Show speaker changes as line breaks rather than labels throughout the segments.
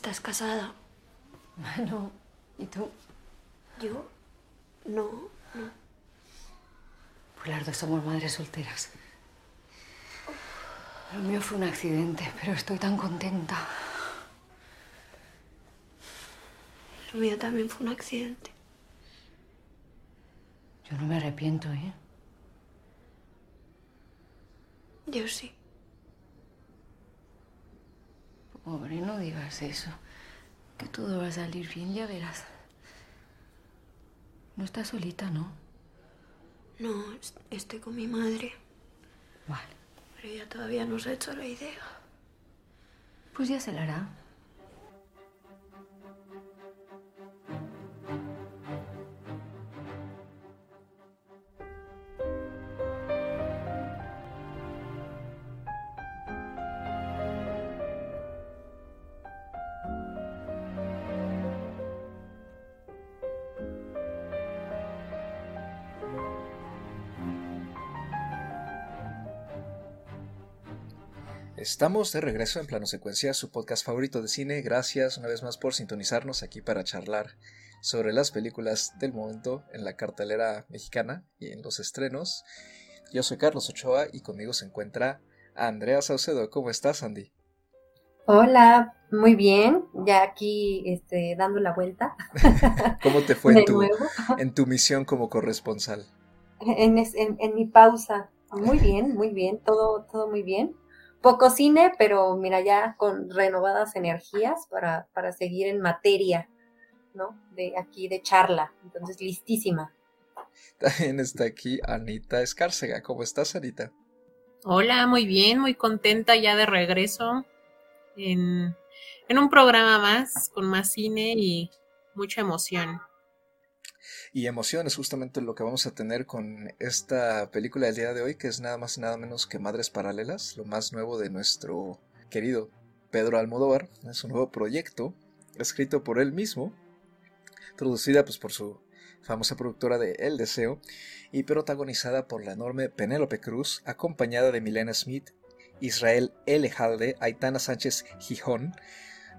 Estás casada.
Bueno, ¿y tú?
¿Yo? No, no.
Pues las dos somos madres solteras. Lo mío fue un accidente, pero estoy tan contenta.
Lo mío también fue un accidente.
Yo no me arrepiento, ¿eh?
Yo sí.
Pobre, no digas eso. Que todo va a salir bien, ya verás. No estás solita, ¿no?
No, es- estoy con mi madre.
Vale.
Pero ella todavía no se ha hecho la idea.
Pues ya se la hará.
Estamos de regreso en Plano Secuencia, su podcast favorito de cine. Gracias una vez más por sintonizarnos aquí para charlar sobre las películas del momento en la cartelera mexicana y en los estrenos. Yo soy Carlos Ochoa y conmigo se encuentra Andrea Saucedo. ¿Cómo estás, Andy?
Hola, muy bien, ya aquí este, dando la vuelta
¿Cómo te fue en tu, en tu misión como corresponsal?
en, en- en mi pausa. Muy bien, muy bien, todo, todo muy bien. Poco cine, pero mira, ya con renovadas energías para, para seguir en materia, ¿no? De aquí de charla. Entonces, listísima.
También está aquí Anita Escárcega. ¿Cómo estás, Anita?
Hola, muy bien, muy contenta ya de regreso en, en un programa más, con más cine y mucha emoción.
Y emoción es justamente lo que vamos a tener con esta película del día de hoy, que es nada más y nada menos que Madres Paralelas, lo más nuevo de nuestro querido Pedro Almodóvar. Es un nuevo proyecto escrito por él mismo, producida pues por su famosa productora de El Deseo y protagonizada por la enorme Penélope Cruz, acompañada de Milena Smith, Israel L. Halde, Aitana Sánchez Gijón,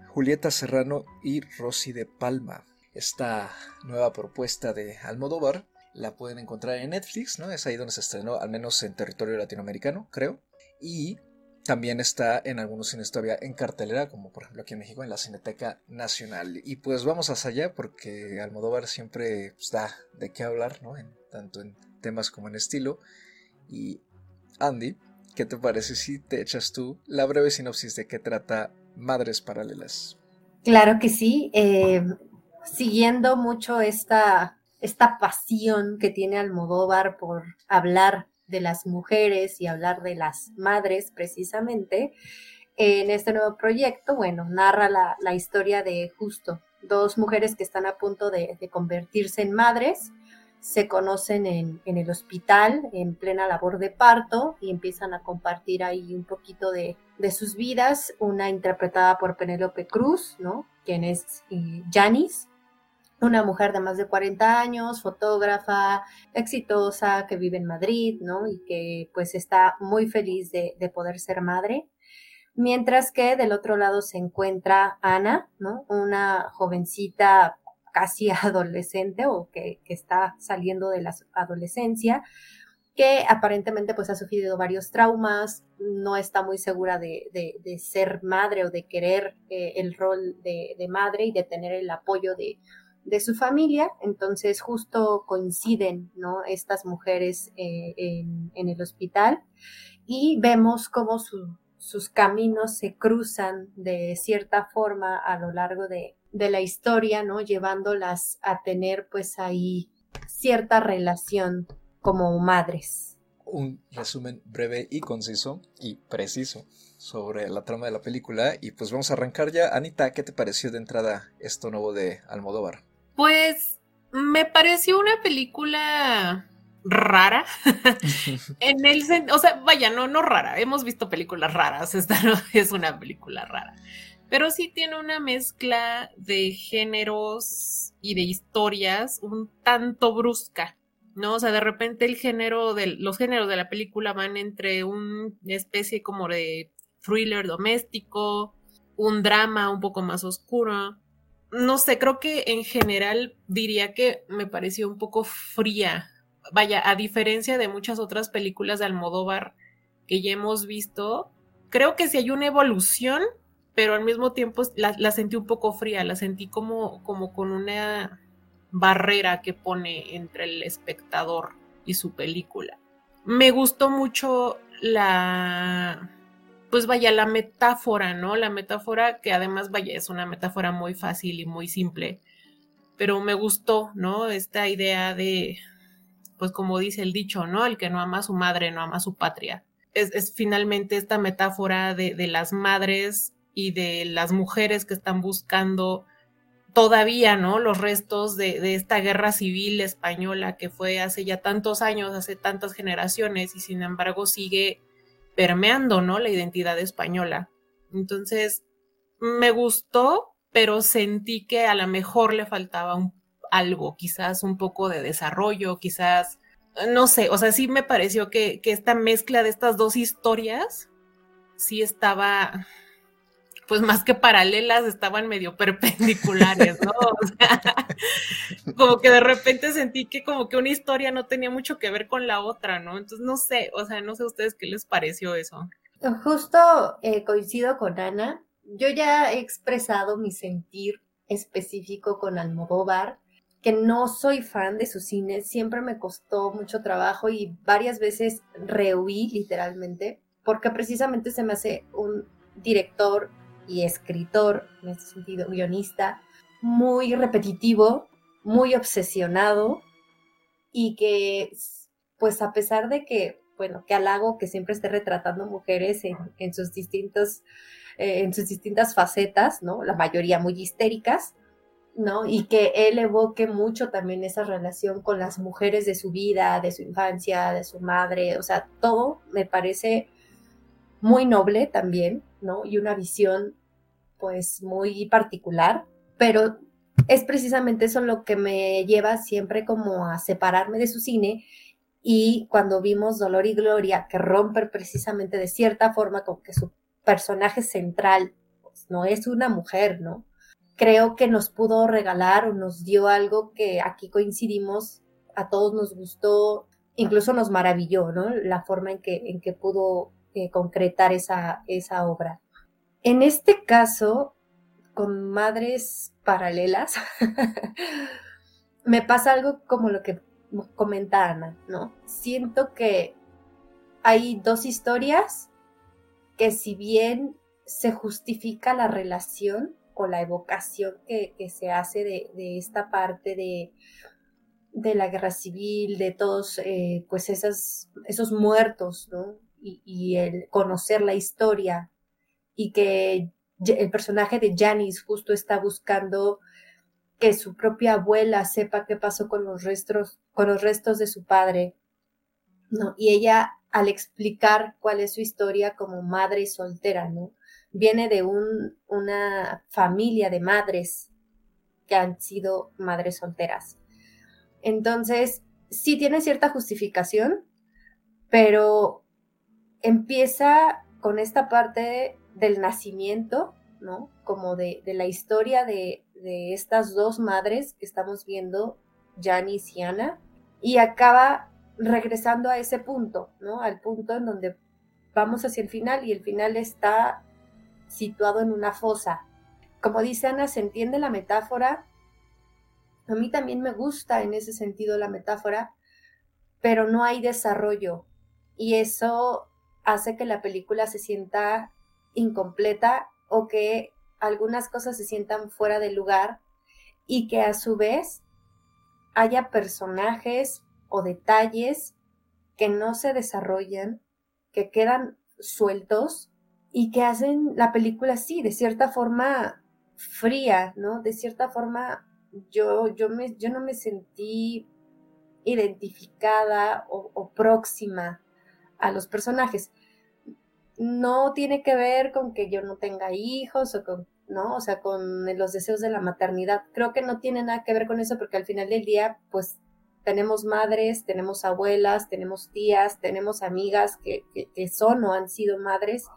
Julieta Serrano y Rosy de Palma. Esta nueva propuesta de Almodóvar la pueden encontrar en Netflix, ¿no? Es ahí donde se estrenó, al menos en territorio latinoamericano, creo. Y también está en algunos cines todavía en cartelera, como por ejemplo aquí en México, en la Cineteca Nacional. Y pues vamos hacia allá, porque Almodóvar siempre pues, da de qué hablar, ¿no? En- tanto en temas como en estilo. Y Andy, ¿qué te parece si te echas tú la breve sinopsis de qué trata Madres Paralelas?
Claro que sí. eh, siguiendo mucho esta, esta pasión que tiene Almodóvar por hablar de las mujeres y hablar de las madres precisamente, en este nuevo proyecto, bueno, narra la, la historia de justo dos mujeres que están a punto de, de convertirse en madres, se conocen en, en el hospital en plena labor de parto y empiezan a compartir ahí un poquito de, de sus vidas, una interpretada por Penélope Cruz, ¿no? Quien es eh, Janice, una mujer de más de 40 años, fotógrafa, exitosa, que vive en Madrid, ¿no? Y que pues está muy feliz de, de poder ser madre. Mientras que del otro lado se encuentra Ana, ¿no? Una jovencita casi adolescente o que, que está saliendo de la adolescencia, que aparentemente pues ha sufrido varios traumas, no está muy segura de, de, ser madre o de querer eh, el rol de, de, madre y de tener el apoyo de, de, su familia. Entonces justo coinciden ¿no? estas mujeres eh, en, el hospital y vemos cómo su, sus caminos se cruzan de cierta forma a lo largo de, de la historia, ¿no? Llevándolas a tener pues ahí cierta relación como madres.
Un resumen breve y conciso y preciso sobre la trama de la película y pues vamos a arrancar ya. Anita, ¿qué te pareció de entrada esto nuevo de Almodóvar?
Pues me pareció una película rara. En el o sea vaya no no rara. Hemos visto películas raras. Esta no es una película rara. Pero sí tiene una mezcla de géneros y de historias un tanto brusca no o sea de repente el género de los géneros de la película van entre una especie como de thriller doméstico un drama un poco más oscuro. No sé, creo que en general diría que me pareció un poco fría. Vaya, a diferencia de muchas otras películas de Almodóvar que ya hemos visto, creo que sí hay una evolución, pero al mismo tiempo la, sentí un poco fría, la sentí como, como con una barrera que pone entre el espectador y su película. Me gustó mucho la, pues vaya, la metáfora, ¿no? La metáfora que además, vaya, es una metáfora muy fácil y muy simple, pero me gustó, ¿no? Esta idea de, pues como dice el dicho, ¿no? El que no ama a su madre, no ama a su patria. Es, finalmente esta metáfora de, de las madres y de las mujeres que están buscando todavía, ¿no? Los restos de, esta guerra civil española que fue hace ya tantos años, hace tantas generaciones y sin embargo sigue permeando, ¿no? La identidad española. Entonces, me gustó, pero sentí que a lo mejor le faltaba algo, quizás un poco de desarrollo, quizás, no sé, o sea, sí me pareció que, que esta mezcla de estas dos historias sí estaba, pues más que paralelas, estaban medio perpendiculares, ¿no? O sea, como que de repente sentí que como que una historia no tenía mucho que ver con la otra, ¿no? Entonces, no sé, o sea, no sé a ustedes qué les pareció eso.
Justo eh, coincido con Ana. Yo ya he expresado mi sentir específico con Almodóvar, que no soy fan de su cine, siempre me costó mucho trabajo y varias veces rehuí literalmente, porque precisamente se me hace un director y escritor, en este sentido, guionista, muy repetitivo, muy obsesionado y que, pues a pesar de que, bueno, que halago que siempre esté retratando mujeres en, sus distintos, eh, en sus distintas facetas, ¿no? La mayoría muy histéricas, ¿no? Y que él evoque mucho también esa relación con las mujeres de su vida, de su infancia, de su madre, o sea, todo me parece muy noble también, ¿no? Y una visión pues muy particular, pero es precisamente eso lo que me lleva siempre como a separarme de su cine y cuando vimos Dolor y Gloria, que rompe precisamente de cierta forma como que su personaje central pues, no es una mujer, ¿no? Creo que nos pudo regalar o nos dio algo que aquí coincidimos, a todos nos gustó, incluso nos maravilló, ¿no? La forma en que, en que pudo eh, concretar esa, esa obra. En este caso, con madres paralelas, me pasa algo como lo que comenta Ana, ¿no? Siento que hay dos historias que si bien se justifica la relación o la evocación que, se hace de, esta parte de, la guerra civil, de todos eh, pues esos muertos, ¿no? Y, el conocer la historia y que el personaje de Janice justo está buscando que su propia abuela sepa qué pasó con los restos, con los restos de su padre. ¿no? Y ella, al explicar cuál es su historia como madre soltera, ¿no? Viene de un, una familia de madres que han sido madres solteras. Entonces, sí tiene cierta justificación, pero empieza con esta parte del nacimiento, ¿no? Como de, la historia de, estas dos madres que estamos viendo, Janice y Ana, y acaba regresando a ese punto, ¿no? Al punto en donde vamos hacia el final y el final está situado en una fosa. Como dice Ana, se entiende la metáfora. A mí también me gusta en ese sentido la metáfora, pero no hay desarrollo. Y eso hace que la película se sienta incompleta o que algunas cosas se sientan fuera de lugar y que a su vez haya personajes o detalles que no se desarrollan, que quedan sueltos y que hacen la película así, de cierta forma fría, ¿no? De cierta forma yo, yo, me, yo no me sentí identificada o, o próxima a los personajes no tiene que ver con que yo no tenga hijos o con, ¿no? O sea, con los deseos de la maternidad. Creo que no tiene nada que ver con eso porque al final del día, pues tenemos madres, tenemos abuelas, tenemos tías, tenemos amigas que, son o han sido madres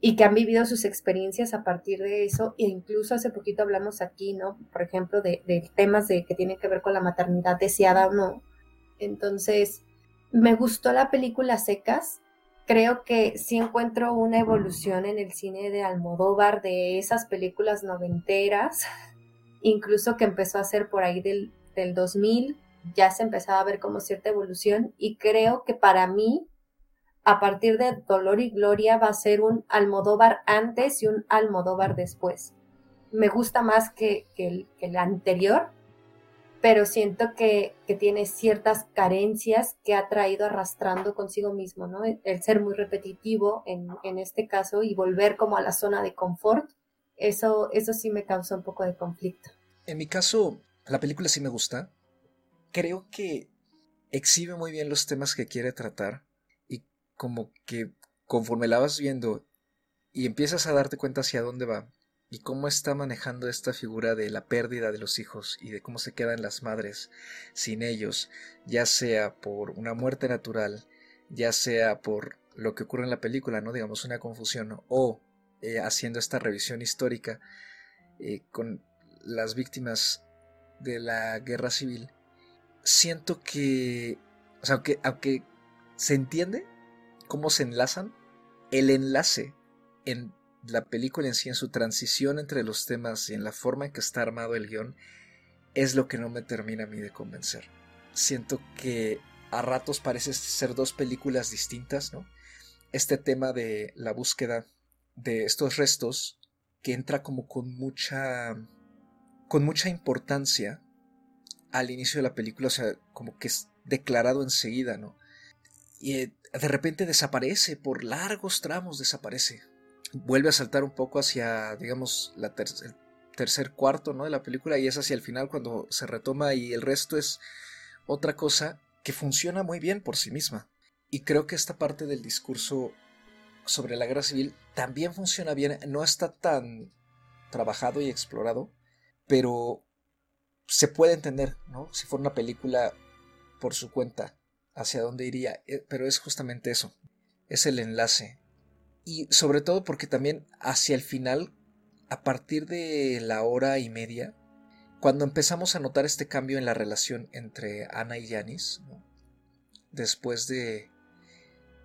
y que han vivido sus experiencias a partir de eso, e incluso hace poquito hablamos aquí, ¿no? Por ejemplo, de, de temas de, que tienen que ver con la maternidad deseada o no. Entonces, me gustó la película Secas, creo que sí encuentro una evolución en el cine de Almodóvar de esas películas noventeras, incluso que empezó a hacer por ahí del, del 2000, ya se empezaba a ver como cierta evolución y creo que para mí, a partir de Dolor y Gloria, va a ser un Almodóvar antes y un Almodóvar después. Me gusta más que, el anterior, pero siento que, tiene ciertas carencias que ha traído arrastrando consigo mismo, ¿no? El, ser muy repetitivo en, en, este caso y volver como a la zona de confort, eso, eso sí me causa un poco de conflicto.
En mi caso, la película sí me gusta. Creo que exhibe muy bien los temas que quiere tratar y como que conforme la vas viendo y empiezas a darte cuenta hacia dónde va, y cómo está manejando esta figura de la pérdida de los hijos y de cómo se quedan las madres sin ellos, ya sea por una muerte natural, ya sea por lo que ocurre en la película, no digamos una confusión, o eh, haciendo esta revisión histórica eh, con las víctimas de la guerra civil, siento que, o sea, aunque, aunque se entiende cómo se enlazan, el enlace en la película en sí, en su transición entre los temas y en la forma en que está armado el guion, es lo que no me termina a mí de convencer. Siento que a ratos parece ser dos películas distintas, ¿no? Este tema de la búsqueda de estos restos que entra como con mucha con mucha importancia al inicio de la película, o sea, como que es declarado enseguida, ¿no? Y eh, de repente desaparece, por largos tramos desaparece vuelve a saltar un poco hacia, digamos, la el tercer cuarto ¿no? de la película y es hacia el final cuando se retoma y el resto es otra cosa que funciona muy bien por sí misma. Y creo que esta parte del discurso sobre la guerra civil también funciona bien, no está tan trabajado y explorado, pero se puede entender, ¿no? Si fuera una película por su cuenta, hacia dónde iría, eh, pero es justamente eso, es el enlace y sobre todo porque también hacia el final, a partir de la hora y media, cuando empezamos a notar este cambio en la relación entre Ana y Yanis, después de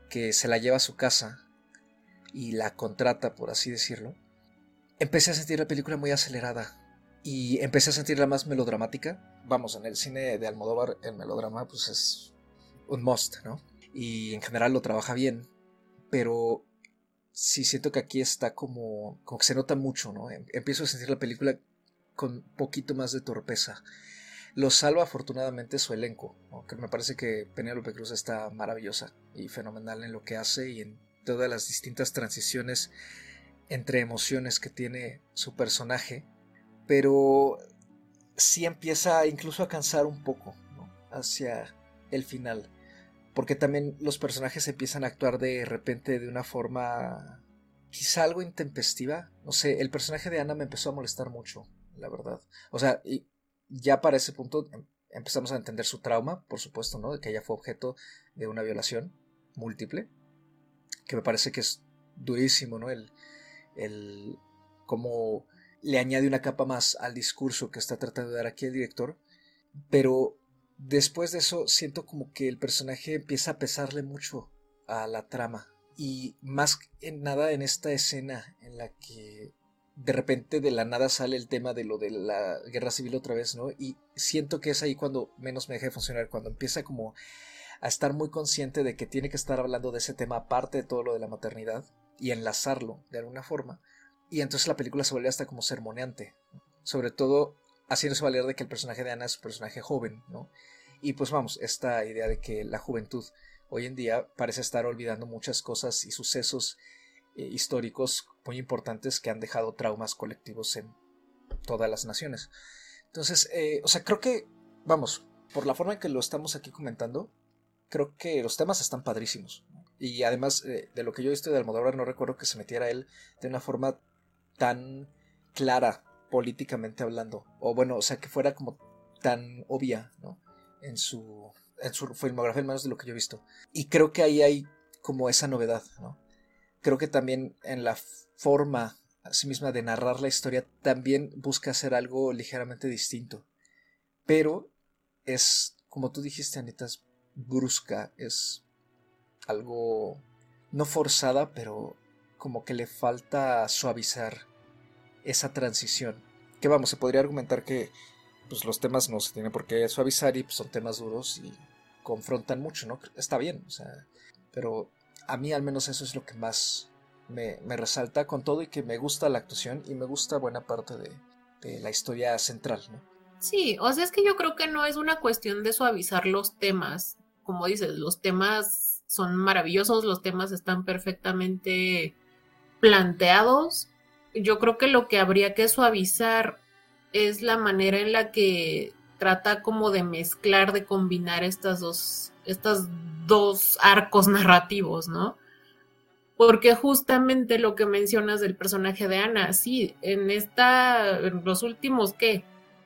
que se la lleva a su casa y la contrata, por así decirlo, empecé a sentir la película muy acelerada y empecé a sentirla más melodramática. Vamos, en el cine de Almodóvar el melodrama pues es un must, ¿no? Y en general lo trabaja bien, pero sí siento que aquí está como, como que se nota mucho, ¿no? Em, empiezo a sentir la película con un poquito más de torpeza. Lo salva afortunadamente su elenco, que me parece que Penélope Cruz está maravillosa y fenomenal en lo que hace y en todas las distintas transiciones entre emociones que tiene su personaje, pero sí empieza incluso a cansar un poco hacia el final porque también los personajes empiezan a actuar de repente de una forma quizá algo intempestiva. No sé, el personaje de Ana me empezó a molestar mucho, la verdad. O sea, y ya para ese punto em, empezamos a entender su trauma, por supuesto, ¿no? De que ella fue objeto de una violación múltiple, que me parece que es durísimo, ¿no? El, el cómo le añade una capa más al discurso que está tratando de dar aquí el director, pero Después de eso siento como que el personaje empieza a pesarle mucho a la trama. Y más en nada en esta escena en la que de repente de la nada sale el tema de lo de la guerra civil otra vez, ¿no? Y siento que es ahí cuando menos me deja de funcionar, cuando empieza como a estar muy consciente de que tiene que estar hablando de ese tema aparte de todo lo de la maternidad y enlazarlo de alguna forma. Y entonces la película se vuelve hasta como sermoneante, sobre todo haciéndose valer de que el personaje de Ana es un personaje joven, ¿no? Y pues vamos, esta idea de que la juventud hoy en día parece estar olvidando muchas cosas y sucesos eh, históricos muy importantes que han dejado traumas colectivos en todas las naciones. Entonces, eh, o sea, creo que, vamos, por la forma en que lo estamos aquí comentando, creo que los temas están padrísimos. Y además, eh, de lo que yo he visto de Almodóvar, no recuerdo que se metiera él de una forma tan clara políticamente hablando. O bueno, o sea, que fuera como tan obvia, ¿no? En su, en su filmografía, al menos de lo que yo he visto. Y creo que ahí hay como esa novedad, ¿no? creo que también en la forma misma de narrar la historia también busca hacer algo ligeramente distinto. Pero es, como tú dijiste, Anita, es brusca, es algo no forzada, pero como que le falta suavizar esa transición. Que vamos, se podría argumentar que pues los temas no se tienen por qué suavizar y pues, son temas duros y confrontan mucho, ¿no? Está bien, o sea, pero a mí al menos eso es lo que más me, resalta con todo y que me gusta la actuación y me gusta buena parte de, de la historia central, ¿no?
Sí, o sea, es que yo creo que no es una cuestión de suavizar los temas. Como dices, los temas son maravillosos, los temas están perfectamente planteados. Yo creo que lo que habría que suavizar es la manera en la que trata como de mezclar, de combinar estas dos, estas dos arcos narrativos, ¿no? Porque justamente lo que mencionas del personaje de Ana, sí, en esta, en los últimos, ¿qué?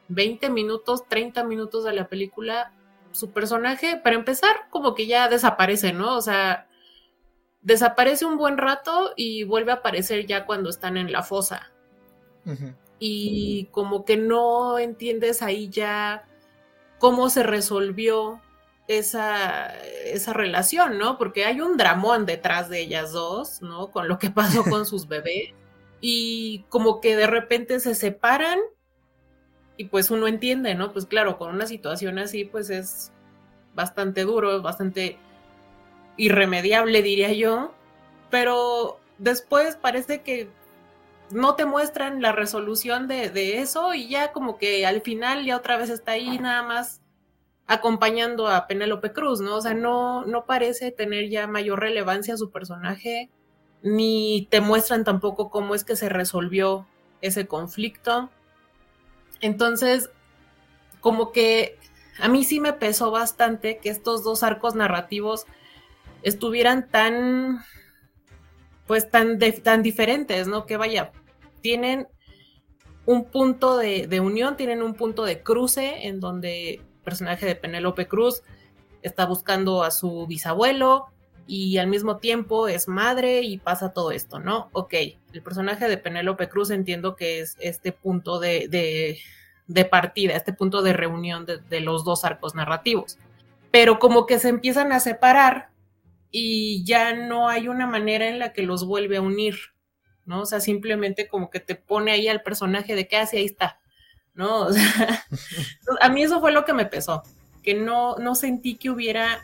20 minutos, 30 minutos de la película, su personaje, para empezar, como que ya desaparece, ¿no? O sea, desaparece un buen rato y vuelve a aparecer ya cuando están en la fosa. Y como que no entiendes ahí ya cómo se resolvió esa, esa relación, ¿no? Porque hay un dramón detrás de ellas dos, ¿no? Con lo que pasó con sus bebés. Y como que de repente se separan y pues uno entiende, ¿no? Pues claro, con una situación así, pues es bastante duro, bastante irremediable, diría yo, pero después parece que no te muestran la resolución de, eso y ya como que al final ya otra vez está ahí nada más acompañando a Penélope Cruz, ¿no? O sea, no, no parece tener ya mayor relevancia su personaje, ni te muestran tampoco cómo es que se resolvió ese conflicto. Entonces, como que a mí sí me pesó bastante que estos dos arcos narrativos estuvieran tan, pues tan, tan diferentes, ¿no? Que vaya, tienen un punto de, de, unión, tienen un punto de cruce en donde el personaje de Penélope Cruz está buscando a su bisabuelo y al mismo tiempo es madre y pasa todo esto, ¿no? Ok, el personaje de Penélope Cruz entiendo que es este punto de, de, de partida, este punto de reunión de, de los dos arcos narrativos. Pero como que se empiezan a separar y ya no hay una manera en la que los vuelve a unir, ¿no? O sea, simplemente como que te pone ahí al personaje de que así ah, ahí está, ¿no? O sea, a mí eso fue lo que me pesó, que no, no sentí que hubiera,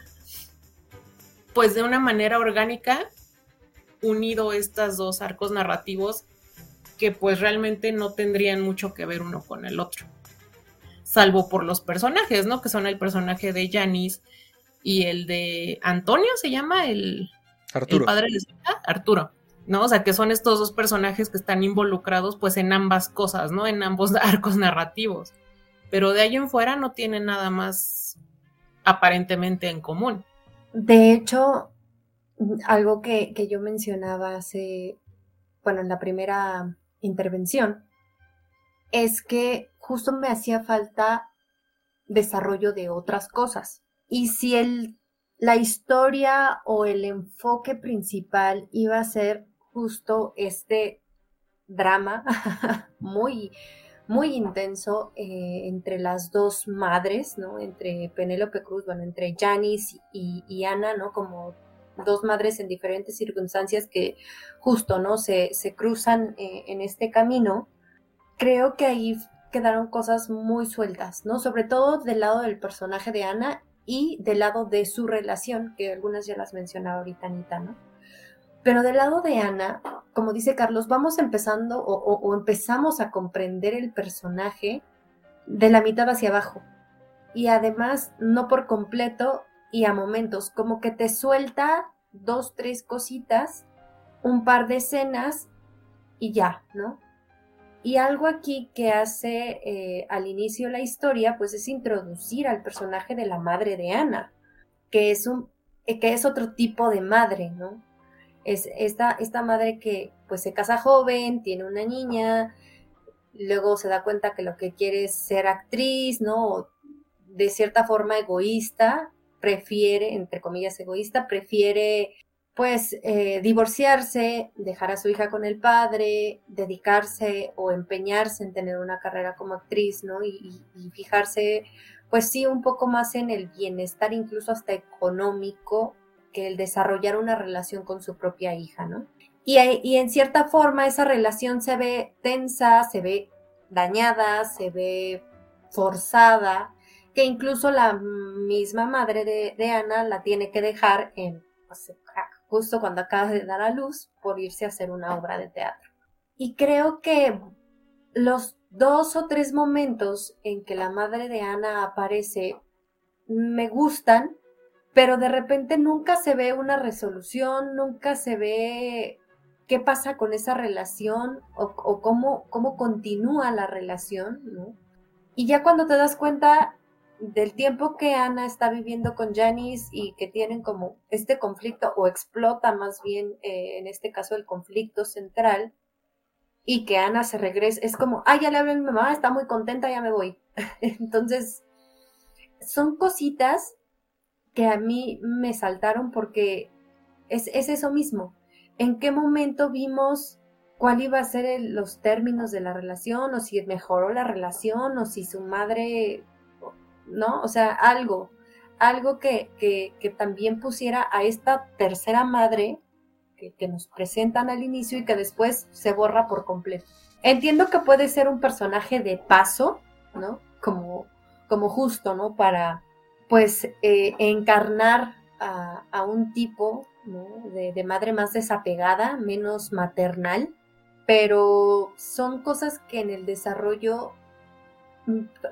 pues de una manera orgánica, unido estos dos arcos narrativos que pues realmente no tendrían mucho que ver uno con el otro. Salvo por los personajes, ¿no? Que son el personaje de Janice y el de Antonio, se llama el,
Arturo.
padre de Arturo. ¿no? O sea, que son estos dos personajes que están involucrados pues en ambas cosas, ¿no? En ambos arcos narrativos. Pero de ahí en fuera no tienen nada más aparentemente en común.
De hecho, algo que, que yo mencionaba hace, bueno, en la primera intervención, es que justo me hacía falta desarrollo de otras cosas. Y si el, la historia o el enfoque principal iba a ser justo este drama muy, muy intenso eh, entre las dos madres, ¿no? Entre Penélope Cruz, bueno, entre Janice y, Ana, ¿no? Como dos madres en diferentes circunstancias que justo, ¿no? Se, se cruzan eh, en este camino. Creo que ahí quedaron cosas muy sueltas, ¿no? Sobre todo del lado del personaje de Ana y del lado de su relación, que algunas ya las mencionaba ahorita Anita, ¿no? Pero del lado de Ana, como dice Carlos, vamos empezando o, empezamos a comprender el personaje de la mitad hacia abajo. Y además, no por completo y a momentos, como que te suelta dos, tres cositas, un par de escenas y ya, ¿no? Y algo aquí que hace eh, al inicio la historia, pues es introducir al personaje de la madre de Ana, que es, un, eh, que es otro tipo de madre, ¿no? Es esta, esta madre que pues se casa joven, tiene una niña, luego se da cuenta que lo que quiere es ser actriz, ¿no? De cierta forma egoísta, prefiere, entre comillas egoísta, prefiere pues eh, divorciarse, dejar a su hija con el padre, dedicarse o empeñarse en tener una carrera como actriz, ¿no? Y, fijarse, pues sí, un poco más en el bienestar, incluso hasta económico, que el desarrollar una relación con su propia hija, ¿no? Y, en cierta forma esa relación se ve tensa, se ve dañada, se ve forzada, que incluso la misma madre de, de Ana la tiene que dejar en, pues, justo cuando acaba de dar a luz, por irse a hacer una obra de teatro. Y creo que los dos o tres momentos en que la madre de Ana aparece me gustan, pero de repente nunca se ve una resolución, nunca se ve qué pasa con esa relación o, cómo, cómo continúa la relación, ¿no? Y ya cuando te das cuenta, del tiempo que Ana está viviendo con Janice y que tienen como este conflicto o explota más bien eh, en este caso el conflicto central y que Ana se regresa, es como, ay, ya le hablé a mi mamá, está muy contenta, ya me voy. Entonces, son cositas que a mí me saltaron porque es, es eso mismo. ¿En qué momento vimos cuál iba a ser los términos de la relación o si mejoró la relación o si su madre ¿no? O sea, algo, algo que, que, también pusiera a esta tercera madre que, que, nos presentan al inicio y que después se borra por completo. Entiendo que puede ser un personaje de paso, ¿no? Como, como justo, ¿no? Para, pues, eh, encarnar a, a, un tipo, de madre más desapegada, menos maternal, pero son cosas que en el desarrollo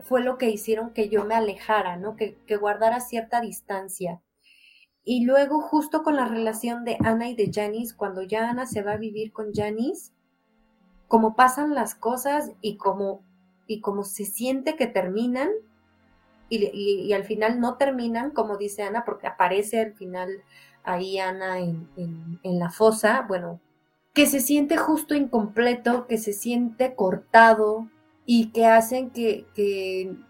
fue lo que hicieron que yo me alejara, ¿no? Que, guardara cierta distancia. Y luego, justo con la relación de Ana y de Janice, cuando ya Ana se va a vivir con Janice, como pasan las cosas y como, y como se siente que terminan, y, al final no terminan, como dice Ana, porque aparece al final ahí Ana en, en la fosa, bueno, que se siente justo incompleto, que se siente cortado, y que hacen que,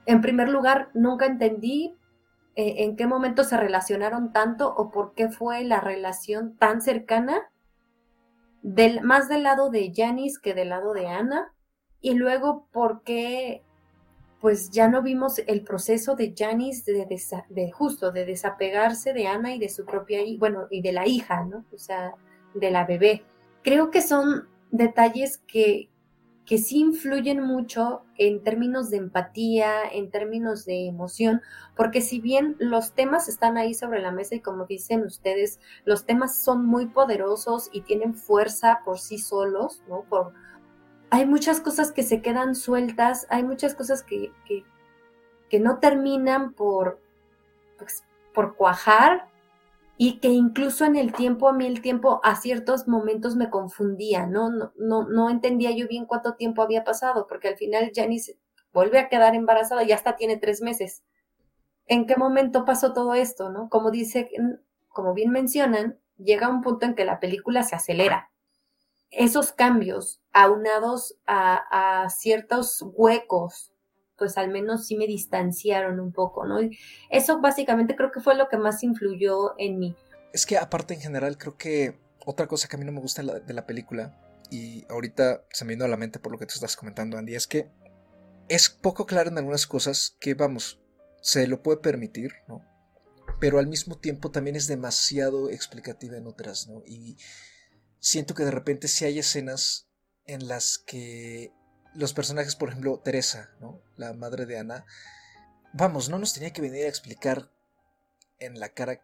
en primer lugar, nunca entendí eh, en qué momento se relacionaron tanto o por qué fue la relación tan cercana, del, más del lado de Janice que del lado de Ana, y luego por qué pues ya no vimos el proceso de Janice de, de, justo de desapegarse de Ana y de su propia bueno y de la hija no o sea de la bebé. Creo que son detalles que que sí influyen mucho en términos de empatía, en términos de emoción, porque si bien los temas están ahí sobre la mesa y como dicen ustedes, los temas son muy poderosos y tienen fuerza por sí solos, ¿no? Por, hay muchas cosas que se quedan sueltas, hay muchas cosas que, que, no terminan por, pues, por cuajar y que incluso en el tiempo, a mí el tiempo a ciertos momentos me confundía, ¿no? No, no, no entendía yo bien cuánto tiempo había pasado, porque al final Janice vuelve a quedar embarazada y hasta tiene tres meses. ¿En qué momento pasó todo esto, no? Como dice, como bien mencionan, llega un punto en que la película se acelera. Esos cambios, aunados a, a ciertos huecos pues al menos sí me distanciaron un poco, ¿no? Y eso básicamente creo que fue lo que más influyó en mí.
Es que aparte en general creo que otra cosa que a mí no me gusta de la película, y ahorita se me vino a la mente por lo que tú estás comentando, Andy, es que es poco claro en algunas cosas que, vamos, se lo puede permitir, ¿no? Pero al mismo tiempo también es demasiado explicativa en otras, ¿no? Y siento que de repente sí hay escenas en las que los personajes, por ejemplo, Teresa, ¿no? La madre de Ana. Vamos, no nos tenía que venir a explicar en la cara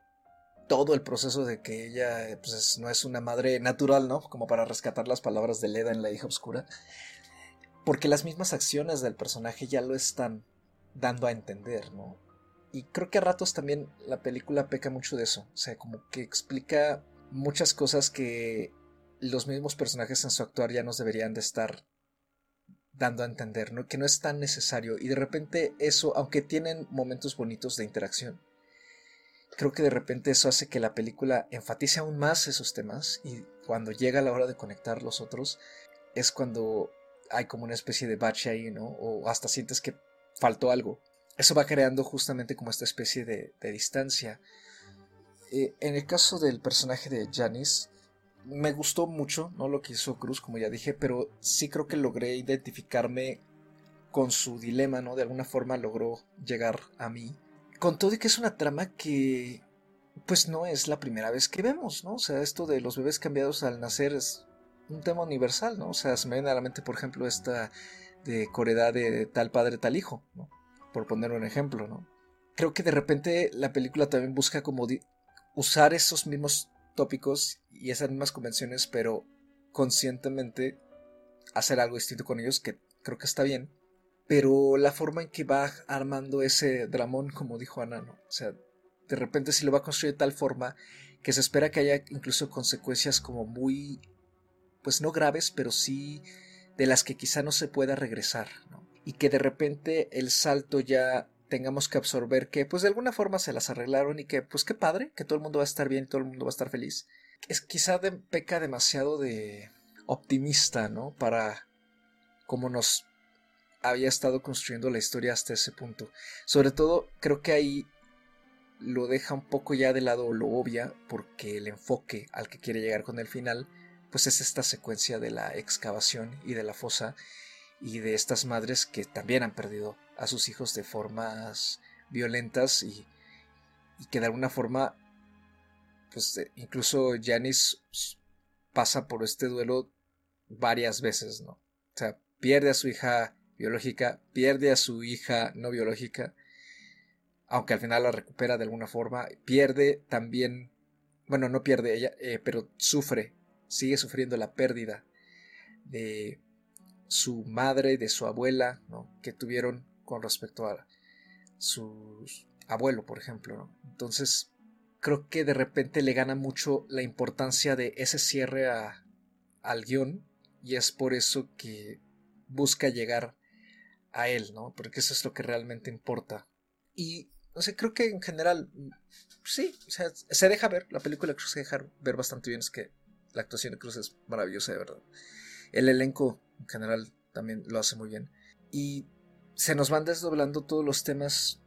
todo el proceso de que ella pues, no es una madre natural, ¿no? Como para rescatar las palabras de Leda en La hija oscura. Porque las mismas acciones del personaje ya lo están dando a entender, ¿no? Y creo que a ratos también la película peca mucho de eso. O sea, como que explica muchas cosas que los mismos personajes en su actuar ya nos deberían de estar dando a entender, ¿no? que no es tan necesario y de repente eso, aunque tienen momentos bonitos de interacción, creo que de repente eso hace que la película enfatice aún más esos temas y cuando llega la hora de conectar los otros es cuando hay como una especie de bache ahí, ¿no? O hasta sientes que faltó algo. Eso va creando justamente como esta especie de, distancia. eh, en el caso del personaje de Janice, me gustó mucho, ¿no? Lo que hizo Cruz, como ya dije, pero sí creo que logré identificarme con su dilema, ¿no? De alguna forma logró llegar a mí. Con todo y que es una trama que, pues no es la primera vez que vemos, ¿no? O sea, esto de los bebés cambiados al nacer es un tema universal, ¿no? O sea, se me viene a la mente, por ejemplo, esta de Coredad de tal padre, tal hijo, ¿no? Por poner un ejemplo, ¿no? Creo que de repente la película también busca como usar esos mismos tópicos y esas mismas convenciones, pero conscientemente hacer algo distinto con ellos, que creo que está bien. Pero la forma en que va armando ese dramón, como dijo Ana, ¿no? O sea, de repente si lo va a construir de tal forma que se espera que haya incluso consecuencias como muy, pues no graves, pero sí de las que quizá no se pueda regresar. Y que de repente el salto ya tengamos que absorber que pues de alguna forma se las arreglaron y que pues qué padre, que todo el mundo va a estar bien, todo el mundo va a estar feliz. Es quizá peca demasiado de optimista, ¿no? Para cómo nos había estado construyendo la historia hasta ese punto. Sobre todo creo que ahí lo deja un poco ya de lado lo obvia porque el enfoque al que quiere llegar con el final pues es esta secuencia de la excavación y de la fosa y de estas madres que también han perdido a sus hijos de formas violentas y, que de alguna forma pues eh, incluso Janice pasa por este duelo varias veces, ¿no? O sea, pierde a su hija biológica, pierde a su hija no biológica, aunque al final la recupera de alguna forma, pierde también, bueno, no pierde ella, eh, pero sufre, sigue sufriendo la pérdida de su madre, de su abuela, ¿no? que tuvieron con respecto a su abuelo, por ejemplo. Entonces, creo que de repente le gana mucho la importancia de ese cierre a, al guion y es por eso que busca llegar a él, ¿no? Porque eso es lo que realmente importa. Y, no sé, creo que en general, sí, o sea, se deja ver, la película Cruz se deja ver bastante bien, es que la actuación de Cruz es maravillosa, de verdad. El elenco en general también lo hace muy bien. Y se nos van desdoblando todos los temas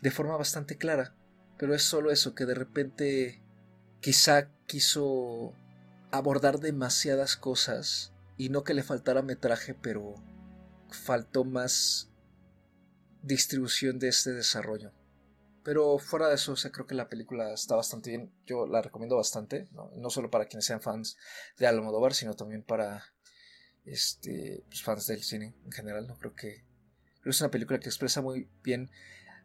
de forma bastante clara. Pero es solo eso, que de repente quizá quiso abordar demasiadas cosas y no que le faltara metraje, pero faltó más distribución de este desarrollo. Pero fuera de eso, creo que la película está bastante bien. Yo la recomiendo bastante, no, solo para quienes sean fans de Almodóvar, sino también para este, pues, fans del cine en general. ¿no? Creo que es una película que expresa muy bien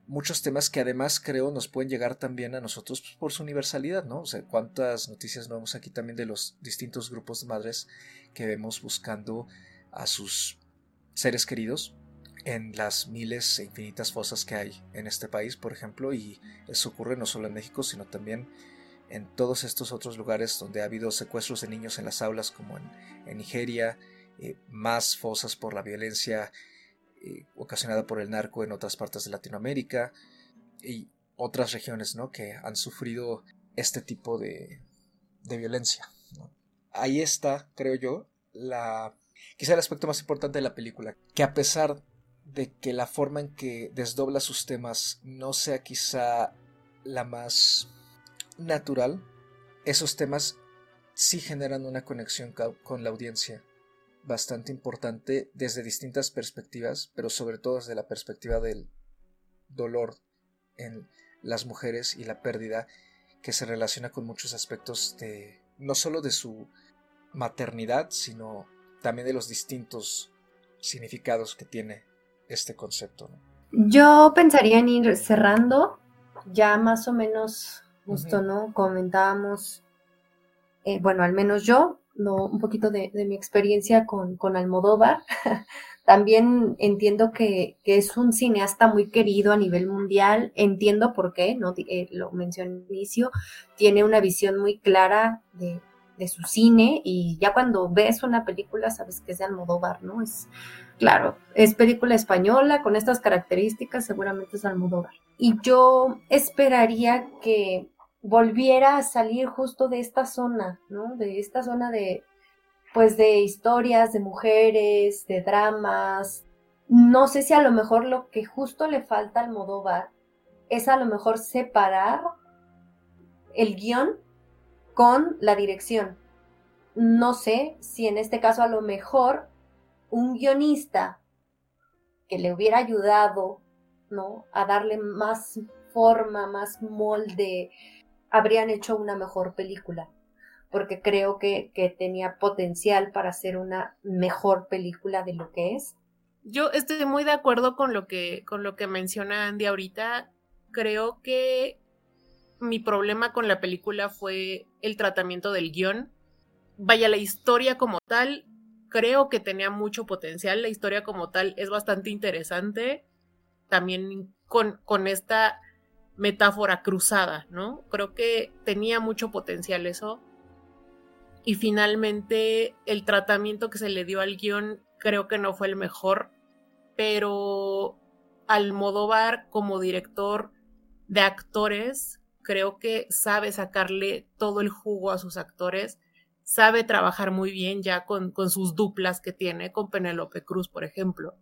muchos temas que además creo nos pueden llegar también a nosotros pues, por su universalidad, ¿no? O sea, cuántas noticias no vemos aquí también de los distintos grupos de madres que vemos buscando a sus seres queridos en las miles e infinitas fosas que hay en este país, por ejemplo, y eso ocurre no solo en México, sino también en todos estos otros lugares donde ha habido secuestros de niños en las aulas, como en, Nigeria, eh, más fosas por la violencia eh, ocasionada por el narco en otras partes de Latinoamérica y otras regiones ¿no? que han sufrido este tipo de, de violencia. Ahí está, creo yo, la quizá el aspecto más importante de la película, que a pesar de que la forma en que desdobla sus temas no sea quizá la más natural, esos temas sí generan una conexión con la audiencia bastante importante desde distintas perspectivas, pero sobre todo desde la perspectiva del dolor en las mujeres y la pérdida que se relaciona con muchos aspectos de no solo de su maternidad, sino también de los distintos significados que tiene este concepto.
Yo pensaría en ir cerrando, ya más o menos justo, ¿no? Comentábamos, eh, bueno, al menos yo un poquito de, mi experiencia con, con Almodóvar. También entiendo que, es un cineasta muy querido a nivel mundial. Entiendo por qué, ¿no? Eh, lo mencioné al inicio. Tiene una visión muy clara de, su cine y ya cuando ves una película sabes que es de Almodóvar, ¿no? Es, claro, es película española con estas características, seguramente es Almodóvar. Y yo esperaría que volviera a salir justo de esta zona, ¿no? De esta zona de, pues, de historias de mujeres, de dramas. No sé si a lo mejor lo que justo le falta al Modóvar es a lo mejor separar el guion con la dirección. No sé si en este caso a lo mejor un guionista que le hubiera ayudado, ¿no? A darle más forma, más molde, habrían hecho una mejor película, porque creo que, que tenía potencial para hacer una mejor película de lo que es.
Yo estoy muy de acuerdo con lo que, con lo que menciona Andy ahorita. Creo que mi problema con la película fue el tratamiento del guion. Vaya, la historia como tal, creo que tenía mucho potencial. La historia como tal es bastante interesante. También con, con esta metáfora cruzada, ¿no? Creo que tenía mucho potencial eso. Y finalmente el tratamiento que se le dio al guion creo que no fue el mejor, pero Almodóvar como director de actores creo que sabe sacarle todo el jugo a sus actores, sabe trabajar muy bien ya con, con sus duplas que tiene, con Penélope Cruz, por ejemplo.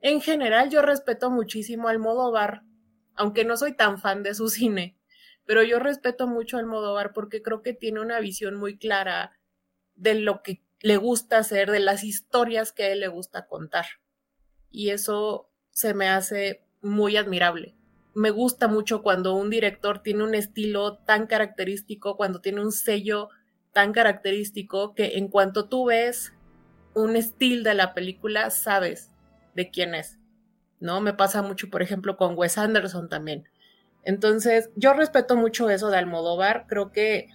En general, yo respeto muchísimo a Almodóvar, aunque no soy tan fan de su cine, pero yo respeto mucho a Almodóvar porque creo que tiene una visión muy clara de lo que le gusta hacer, de las historias que a él le gusta contar. Y eso se me hace muy admirable me gusta mucho cuando un director tiene un estilo tan característico, cuando tiene un sello tan característico que en cuanto tú ves un estilo de la película, sabes de quién es. ¿No? Me pasa mucho, por ejemplo, con Wes Anderson también. Entonces, yo respeto mucho eso de Almodóvar, creo que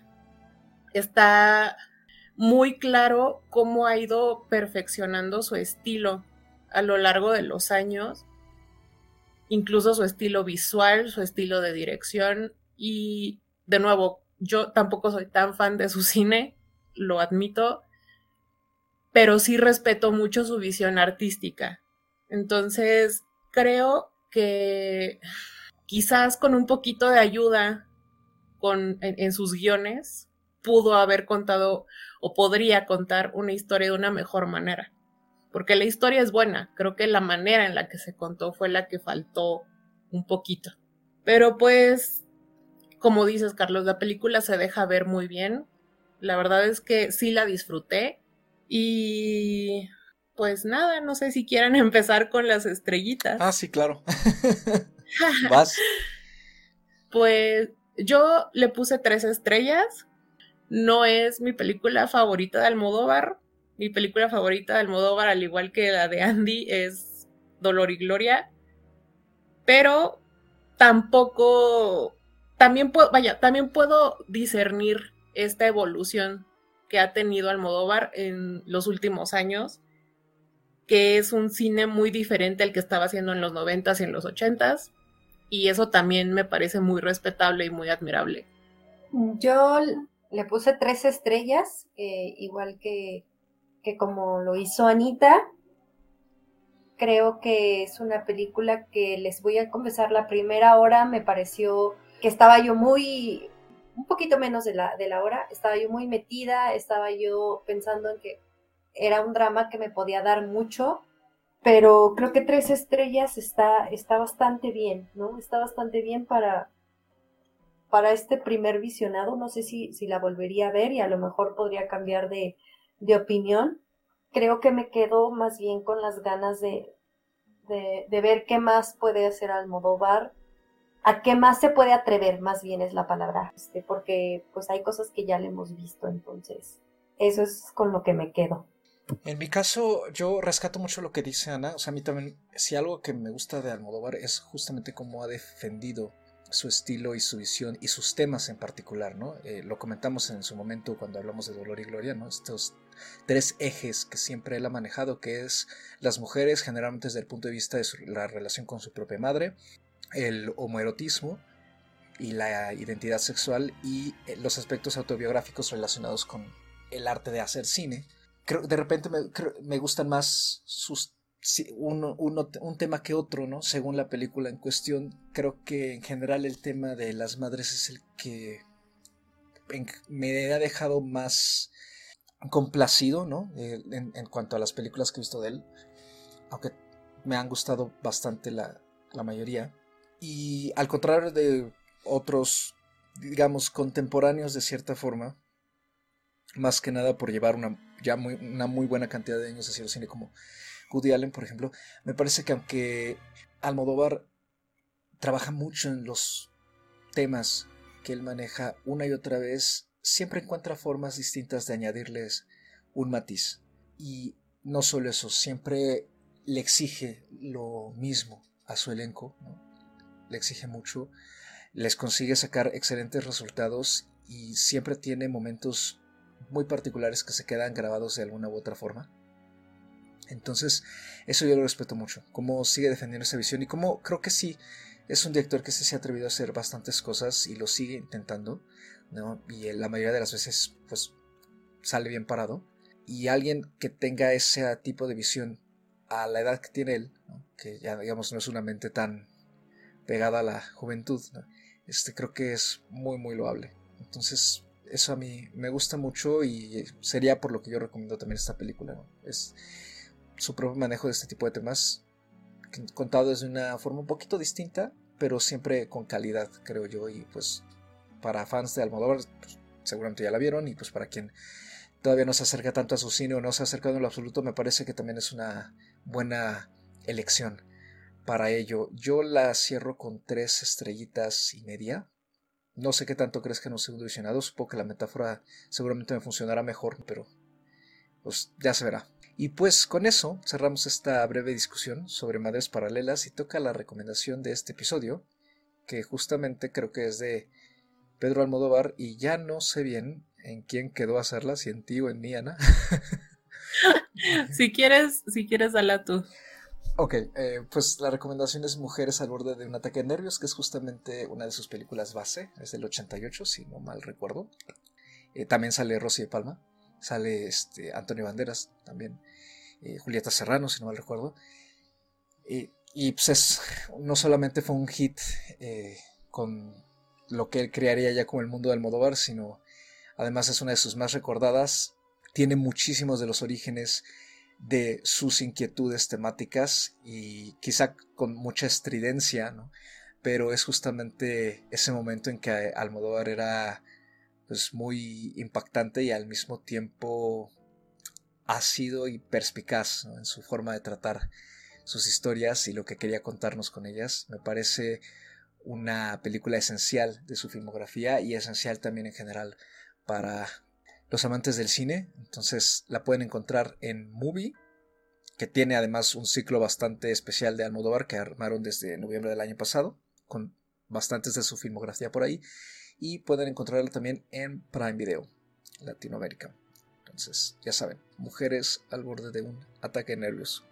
está muy claro cómo ha ido perfeccionando su estilo a lo largo de los años incluso su estilo visual, su estilo de dirección y de nuevo, yo tampoco soy tan fan de su cine, lo admito, pero sí respeto mucho su visión artística. Entonces, creo que quizás con un poquito de ayuda con, en sus guiones pudo haber contado o podría contar una historia de una mejor manera porque la historia es buena, creo que la manera en la que se contó fue la que faltó un poquito. Pero pues, como dices, Carlos, la película se deja ver muy bien. La verdad es que sí la disfruté. Y pues nada, no sé si quieran empezar con las estrellitas.
Ah, sí, claro. Vas.
Pues yo le puse tres estrellas. No es mi película favorita de Almodóvar, mi película favorita de Almodóvar, al igual que la de Andy, es Dolor y Gloria. Pero tampoco, también puedo, vaya, también puedo discernir esta evolución que ha tenido Almodóvar en los últimos años, que es un cine muy diferente al que estaba haciendo en los noventas y en los ochentas, y eso también me parece muy respetable y muy admirable.
Yo le puse tres estrellas, eh, igual que, que como lo hizo Anita, creo que es una película que les voy a confesar, la primera hora me pareció que estaba yo muy, un poquito menos de la, de la hora, estaba yo muy metida, estaba yo pensando en que era un drama que me podía dar mucho, pero creo que tres estrellas está, está bastante bien, ¿no? Está bastante bien para, para este primer visionado, no sé si, si la volvería a ver y a lo mejor podría cambiar de, de opinión. Creo que me quedo más bien con las ganas de, de, ver qué más puede hacer Almodóvar, a qué más se puede atrever, más bien es la palabra, este, porque pues hay cosas que ya le hemos visto, entonces eso es con lo que me quedo.
En mi caso, yo rescato mucho lo que dice Ana. O sea, a mí también, si algo que me gusta de Almodóvar es justamente cómo ha defendido su estilo y su visión y sus temas en particular, ¿no? Eh, lo comentamos en su momento cuando hablamos de Dolor y Gloria, ¿no? Estos tres ejes que siempre él ha manejado, que es las mujeres, generalmente desde el punto de vista de la relación con su propia madre, el homoerotismo y la identidad sexual y eh, los aspectos autobiográficos relacionados con el arte de hacer cine. Creo, de repente me, me gustan más sus un tema que otro, ¿no? Según la película en cuestión, creo que en general el tema de las madres es el que me ha dejado más complacido, ¿no? Eh, en, cuanto a las películas que he visto de él, aunque me han gustado bastante la, la mayoría. Y al contrario de otros digamos, contemporáneos de cierta forma, más que nada por llevar una, ya una muy buena cantidad de años haciendo cine como Woody Allen, por ejemplo, me parece que aunque Almodóvar trabaja mucho en los temas que él maneja una y otra vez, siempre encuentra formas distintas de añadirles un matiz. Y no solo eso, siempre le exige lo mismo a su elenco, le exige mucho, les consigue sacar excelentes resultados y siempre tiene momentos muy particulares que se quedan grabados de alguna u otra forma. Entonces, eso yo lo respeto mucho, cómo sigue defendiendo esa visión y cómo creo que sí, es un director que se ha atrevido a hacer bastantes cosas y lo sigue intentando, ¿no? Y la mayoría de las veces, pues, sale bien parado. Y alguien que tenga ese tipo de visión a la edad que tiene él, que ya digamos no es una mente tan pegada a la juventud, este creo que es muy muy loable. Entonces, eso a mí me gusta mucho y sería por lo que yo recomiendo también esta película. Es su propio manejo de este tipo de temas contado desde una forma un poquito distinta, pero siempre con calidad, creo yo. Y pues para fans de Almodóvar, pues, seguramente ya la vieron. Y pues para quien todavía no se acerca tanto a su cine o no se ha acercado en lo absoluto, me parece que también es una buena elección para ello. Yo la cierro con tres estrellitas y media. No sé qué tanto crees que en un segundo visionado. Supongo que la metáfora seguramente me funcionará mejor, pero pues ya se verá. Y pues con eso cerramos esta breve discusión sobre madres paralelas y toca la recomendación de este episodio, que justamente creo que es de Pedro Almodóvar y ya no sé bien en quién quedó hacerla, si en ti o en mí, Ana.
si quieres, si quieres, dala tú.
Ok, eh, pues la recomendación es Mujeres al borde de un ataque de nervios, que es justamente una de sus películas base, es del 88, si no mal recuerdo. Eh, también sale Rosy de Palma, sale este, Antonio Banderas también. Eh, Julieta Serrano, si no mal recuerdo. y pues no solamente fue un hit con lo que él crearía ya como el mundo del Almodóvar, sino además es una de sus más recordadas. Tiene muchísimos de los orígenes de sus inquietudes temáticas y quizá con mucha estridencia, ¿no? pero es justamente ese momento en que Almodóvar era pues muy impactante y al mismo tiempo ácido y perspicaz en su forma de tratar sus historias y lo que quería contarnos con ellas. Me parece una película esencial de su filmografía y esencial también en general para los amantes del cine. Entonces la pueden encontrar en Movie, que tiene además un ciclo bastante especial de Almodóvar que armaron desde noviembre del año pasado, con bastantes de su filmografía por ahí. Y pueden encontrarla también en Prime Video, Latinoamérica. Entonces, ya saben, mujeres al borde de un ataque de nervios.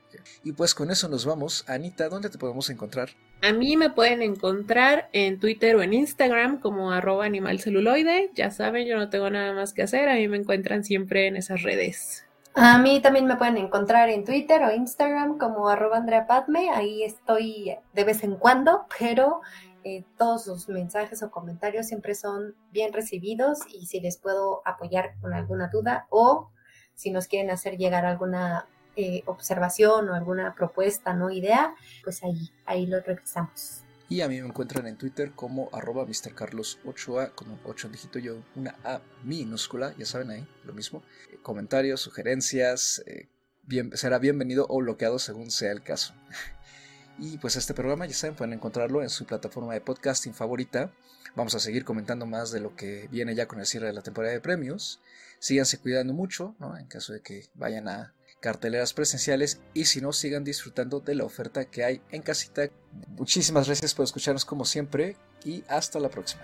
Y pues con eso nos vamos. Anita, ¿dónde te podemos encontrar?
A mí me pueden encontrar en Twitter o en Instagram como arroba animalceluloide. Ya saben, yo no tengo nada más que hacer. A mí me encuentran siempre en esas redes.
A mí también me pueden encontrar en Twitter o Instagram como arroba Andrea. Ahí estoy de vez en cuando, pero eh, todos sus mensajes o comentarios siempre son bien recibidos y si les puedo apoyar con alguna duda o si nos quieren hacer llegar alguna eh, observación o alguna propuesta, no idea, pues ahí, ahí lo revisamos.
Y a mí me encuentran en Twitter como arroba mrcarlos8a con un 8 dígito yo, una A minúscula, ya saben ahí, lo mismo. Eh, comentarios, sugerencias, bien, será bienvenido o bloqueado según sea el caso. Y pues este programa, ya saben, pueden encontrarlo en su plataforma de podcasting favorita. Vamos a seguir comentando más de lo que viene ya con el cierre de la temporada de premios. Síganse cuidando mucho, ¿no? En caso de que vayan a carteleras presenciales y si no, sigan disfrutando de la oferta que hay en casita. Muchísimas gracias por escucharnos como siempre y hasta la próxima.